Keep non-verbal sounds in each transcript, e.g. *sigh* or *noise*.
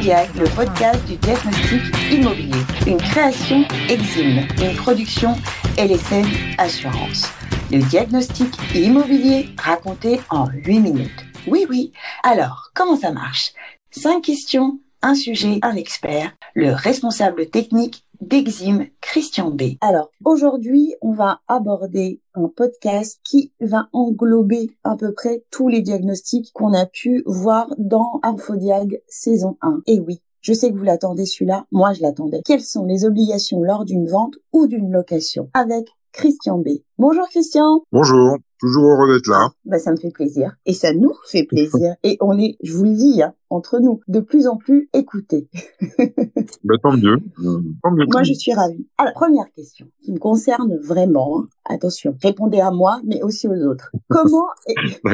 Le podcast du diagnostic immobilier. Une création Exim, une production LSN Assurance. Le diagnostic immobilier raconté en 8 minutes. Oui, oui. Alors, comment ça marche? Cinq questions, un sujet, un expert, le responsable technique d'Exim, Christian B. Alors, aujourd'hui, on va aborder un podcast qui va englober à peu près tous les diagnostics qu'on a pu voir dans Infodiag saison 1. Et oui, je sais que vous l'attendez celui-là, moi je l'attendais. Quelles sont les obligations lors d'une vente ou d'une location? Avec Christian B. Bonjour Christian. Bonjour. Toujours heureux d'être là. Bah, ça me fait plaisir. Et ça nous fait plaisir. Et on est, je vous le dis, hein, entre nous, de plus en plus écoutés. *laughs* bah, tant mieux. Tant mieux. Moi, je suis ravie. Alors, première question qui me concerne vraiment. Hein. Attention, répondez à moi, mais aussi aux autres. *laughs* Comment, *laughs*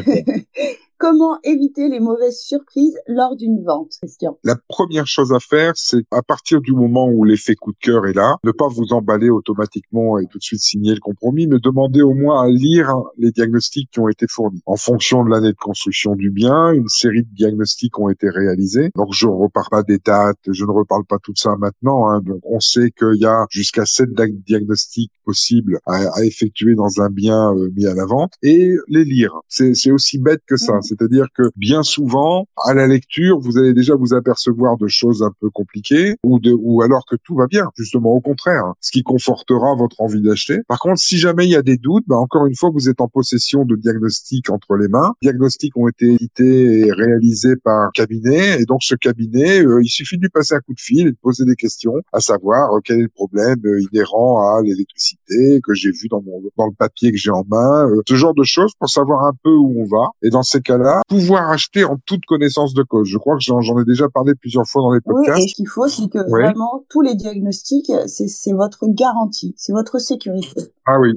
Comment éviter les mauvaises surprises lors d'une vente, Christian? La première chose à faire, c'est à partir du moment où l'effet coup de cœur est là, ne pas vous emballer automatiquement et tout de suite signer le compromis, mais demander au moins à lire les diagnostics qui ont été fournis. En fonction de l'année de construction du bien, une série de diagnostics ont été réalisés. Donc je ne repars pas des dates, je ne reparle pas tout ça maintenant. Hein. Donc on sait qu'il y a jusqu'à sept diagnostics possibles à, effectuer dans un bien euh, mis à la vente et les lire. C'est aussi bête que ça. Mmh. C'est-à-dire que bien souvent, à la lecture, vous allez déjà vous apercevoir de choses un peu compliquées ou de, ou alors que tout va bien. Justement, au contraire, ce qui confortera votre envie d'acheter. Par contre, si jamais il y a des doutes, bah encore une fois, vous êtes en possession de diagnostics entre les mains. diagnostics ont été édités et réalisés par un cabinet, et donc ce cabinet, euh, il suffit de lui passer un coup de fil et de poser des questions, à savoir euh, quel est le problème euh, inhérent à l'électricité que j'ai vu dans mon dans le papier que j'ai en main, ce genre de choses pour savoir un peu où on va. Et dans ces cas pouvoir acheter en toute connaissance de cause. Je crois que j'en ai déjà parlé plusieurs fois dans les podcasts. Oui, et ce qu'il faut, c'est que vraiment tous les diagnostics, c'est votre garantie, c'est votre sécurité. Ah oui.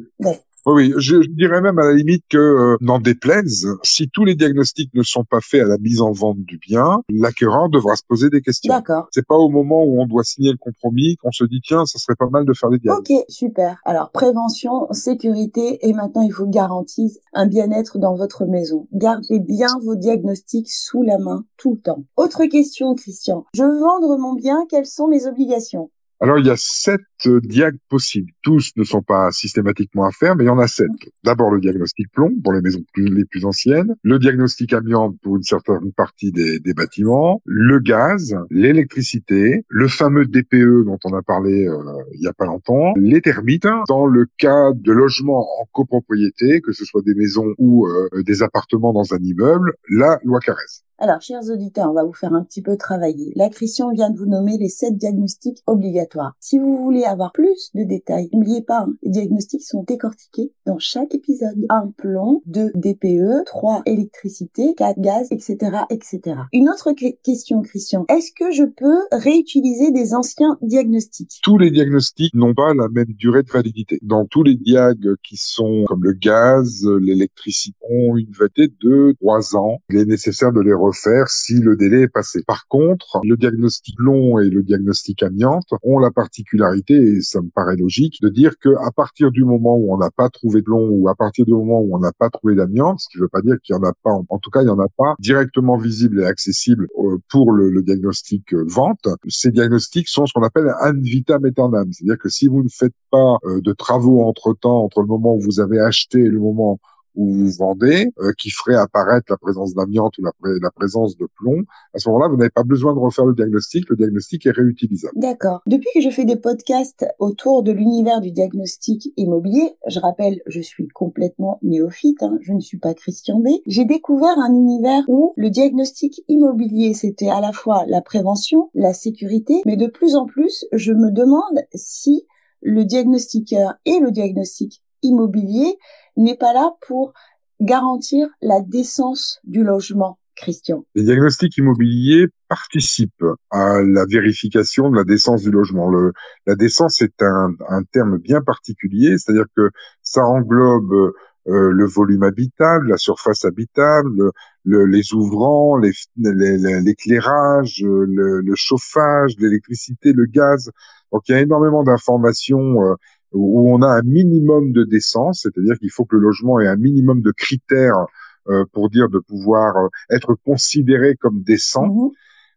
Oui, je, je, dirais même à la limite que euh, n'en déplaise, si tous les diagnostics ne sont pas faits à la mise en vente du bien, l'acquéreur devra se poser des questions. D'accord. C'est pas au moment où on doit signer le compromis qu'on se dit tiens, ça serait pas mal de faire des diagnostics. Ok, super. Alors prévention, sécurité et maintenant il faut garantir un bien-être dans votre maison. Gardez bien vos diagnostics sous la main tout le temps. Autre question, Christian. Je veux vendre mon bien, quelles sont mes obligations? Alors, il y a sept euh, diag possibles. Tous ne sont pas systématiquement à faire, mais il y en a sept. D'abord, le diagnostic plomb pour les maisons les plus anciennes, le diagnostic amiante pour une certaine partie des, des bâtiments, le gaz, l'électricité, le fameux DPE dont on a parlé euh, il y a pas longtemps, les termites, dans le cas de logements en copropriété, que ce soit des maisons ou euh, des appartements dans un immeuble, la loi Caresse. Alors, chers auditeurs, on va vous faire un petit peu travailler. La Christian vient de vous nommer les sept diagnostics obligatoires. Si vous voulez avoir plus de détails, n'oubliez pas, hein, les diagnostics sont décortiqués dans chaque épisode. Un plomb, deux DPE, trois électricité, quatre gaz, etc., etc. Une autre question, Christian. Est-ce que je peux réutiliser des anciens diagnostics? Tous les diagnostics n'ont pas la même durée de validité. Dans tous les diags qui sont comme le gaz, l'électricité, ont une validité de trois ans. Il est nécessaire de les refaire si le délai est passé. Par contre, le diagnostic long et le diagnostic amiante ont la particularité, et ça me paraît logique, de dire que à partir du moment où on n'a pas trouvé de long ou à partir du moment où on n'a pas trouvé d'amiante, ce qui ne veut pas dire qu'il y en a pas, en tout cas il y en a pas directement visible et accessible euh, pour le, diagnostic euh, vente, ces diagnostics sont ce qu'on appelle un vitam aeternam, c'est-à-dire que si vous ne faites pas euh, de travaux entre temps, entre le moment où vous avez acheté et le moment où vous vendez, euh, qui ferait apparaître la présence d'amiante ou la, présence de plomb, à ce moment-là, vous n'avez pas besoin de refaire le diagnostic. Le diagnostic est réutilisable. D'accord. Depuis que je fais des podcasts autour de l'univers du diagnostic immobilier, je rappelle, je suis complètement néophyte, hein, je ne suis pas Christian B. J'ai découvert un univers où le diagnostic immobilier, c'était à la fois la prévention, la sécurité, mais de plus en plus, je me demande si le diagnostiqueur et le diagnostic immobilier n'est pas là pour garantir la décence du logement. Christian. Les diagnostics immobiliers participent à la vérification de la décence du logement. Le, la décence est un, un terme bien particulier, c'est-à-dire que ça englobe euh, le volume habitable, la surface habitable, le, les ouvrants, l'éclairage, le, le, chauffage, l'électricité, le gaz. Donc il y a énormément d'informations euh, où on a un minimum de décence, c'est-à-dire qu'il faut que le logement ait un minimum de critères euh, pour dire de pouvoir euh, être considéré comme décent. Mhm.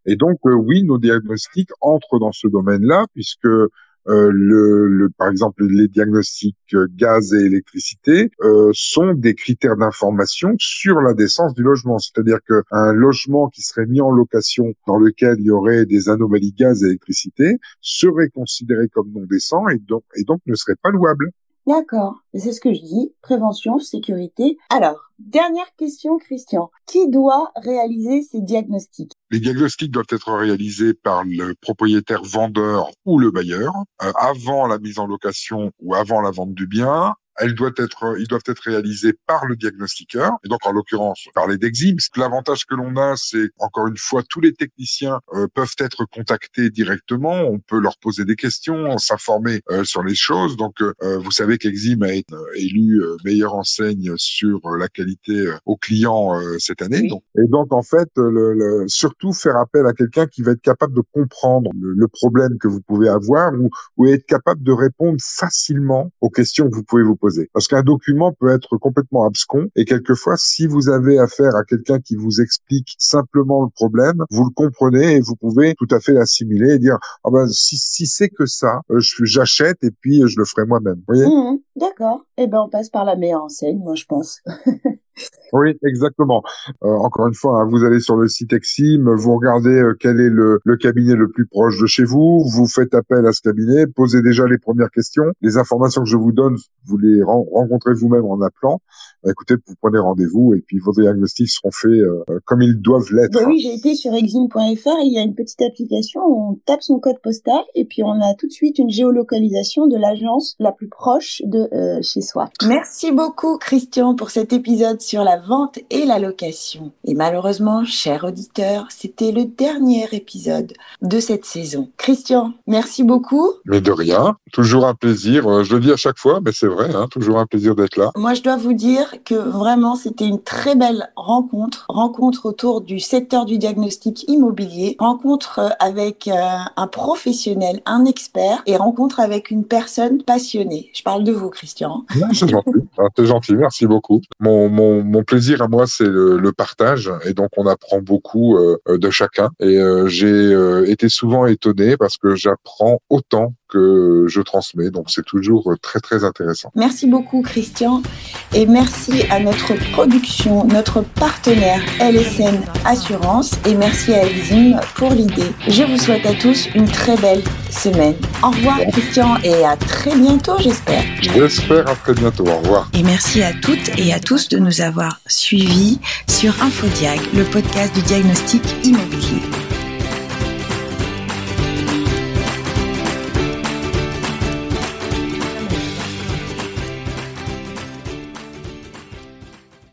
Et donc, oui, nos diagnostics entrent dans ce domaine-là, puisque euh, le, le, par exemple, les diagnostics euh, gaz et électricité euh, sont des critères d'information sur la décence du logement. C'est-à-dire qu'un logement qui serait mis en location dans lequel il y aurait des anomalies gaz et électricité serait considéré comme non décent et donc, et donc ne serait pas louable. D'accord, c'est ce que je dis, prévention, sécurité. Alors, dernière question, Christian. Qui doit réaliser ces diagnostics? Les diagnostics doivent être réalisés par le propriétaire vendeur ou le bailleur euh, avant la mise en location ou avant la vente du bien, elle doit être, ils doivent être réalisés par le diagnostiqueur, et donc en l'occurrence parler d'exim. L'avantage que l'on a, c'est encore une fois, tous les techniciens euh, peuvent être contactés directement. On peut leur poser des questions, s'informer euh, sur les choses. Donc, euh, vous savez qu'Exim a été élu meilleure enseigne sur la qualité aux clients cette année. Donc, et donc, en fait, le, le, surtout faire appel à quelqu'un qui va être capable de comprendre le, le problème que vous pouvez avoir ou, ou être capable de répondre facilement aux questions que vous pouvez vous poser. Parce qu'un document peut être complètement abscon et quelquefois, si vous avez affaire à quelqu'un qui vous explique simplement le problème, vous le comprenez et vous pouvez tout à fait l'assimiler et dire ah ben si, si c'est que ça, euh, j'achète et puis je le ferai moi-même. Mmh, D'accord. Eh ben on passe par la meilleure enseigne, moi je pense. *laughs* Oui, exactement. Euh, encore une fois, hein, vous allez sur le site Exim, vous regardez euh, quel est le, le, cabinet le plus proche de chez vous, vous faites appel à ce cabinet, posez déjà les premières questions. Les informations que je vous donne, vous les rencontrez vous-même en appelant. Bah, écoutez, vous prenez rendez-vous et puis vos diagnostics seront faits euh, comme ils doivent l'être. Bah oui, j'ai été sur exim.fr, il y a une petite application où on tape son code postal et puis on a tout de suite une géolocalisation de l'agence la plus proche de chez soi. Merci beaucoup Christian pour cet épisode sur la vente et la location. Et malheureusement, cher auditeur, c'était le dernier épisode de cette saison. Christian, merci beaucoup. Mais de rien, toujours un plaisir. Euh, je le dis à chaque fois, mais c'est vrai, hein, toujours un plaisir d'être là. Moi, je dois vous dire que vraiment, c'était une très belle rencontre. Rencontre autour du secteur du diagnostic immobilier, rencontre euh, avec euh, un professionnel, un expert et rencontre avec une personne passionnée. Je parle de vous, Christian. C'est gentil, ah, c'est gentil, merci beaucoup. Mon, mon, mon plaisir à moi, c'est le, partage, et donc on apprend beaucoup euh, de chacun. Et euh, j'ai euh, été souvent étonné parce que j'apprends autant que je transmets. Donc c'est toujours très très intéressant. Merci beaucoup Christian et merci à notre production, notre partenaire LSN Assurance et merci à Exim pour l'idée. Je vous souhaite à tous une très belle semaine. Au revoir Christian et à très bientôt j'espère. J'espère à très bientôt. Au revoir. Et merci à toutes et à tous de nous avoir suivis sur Infodiag, le podcast du diagnostic immobilier.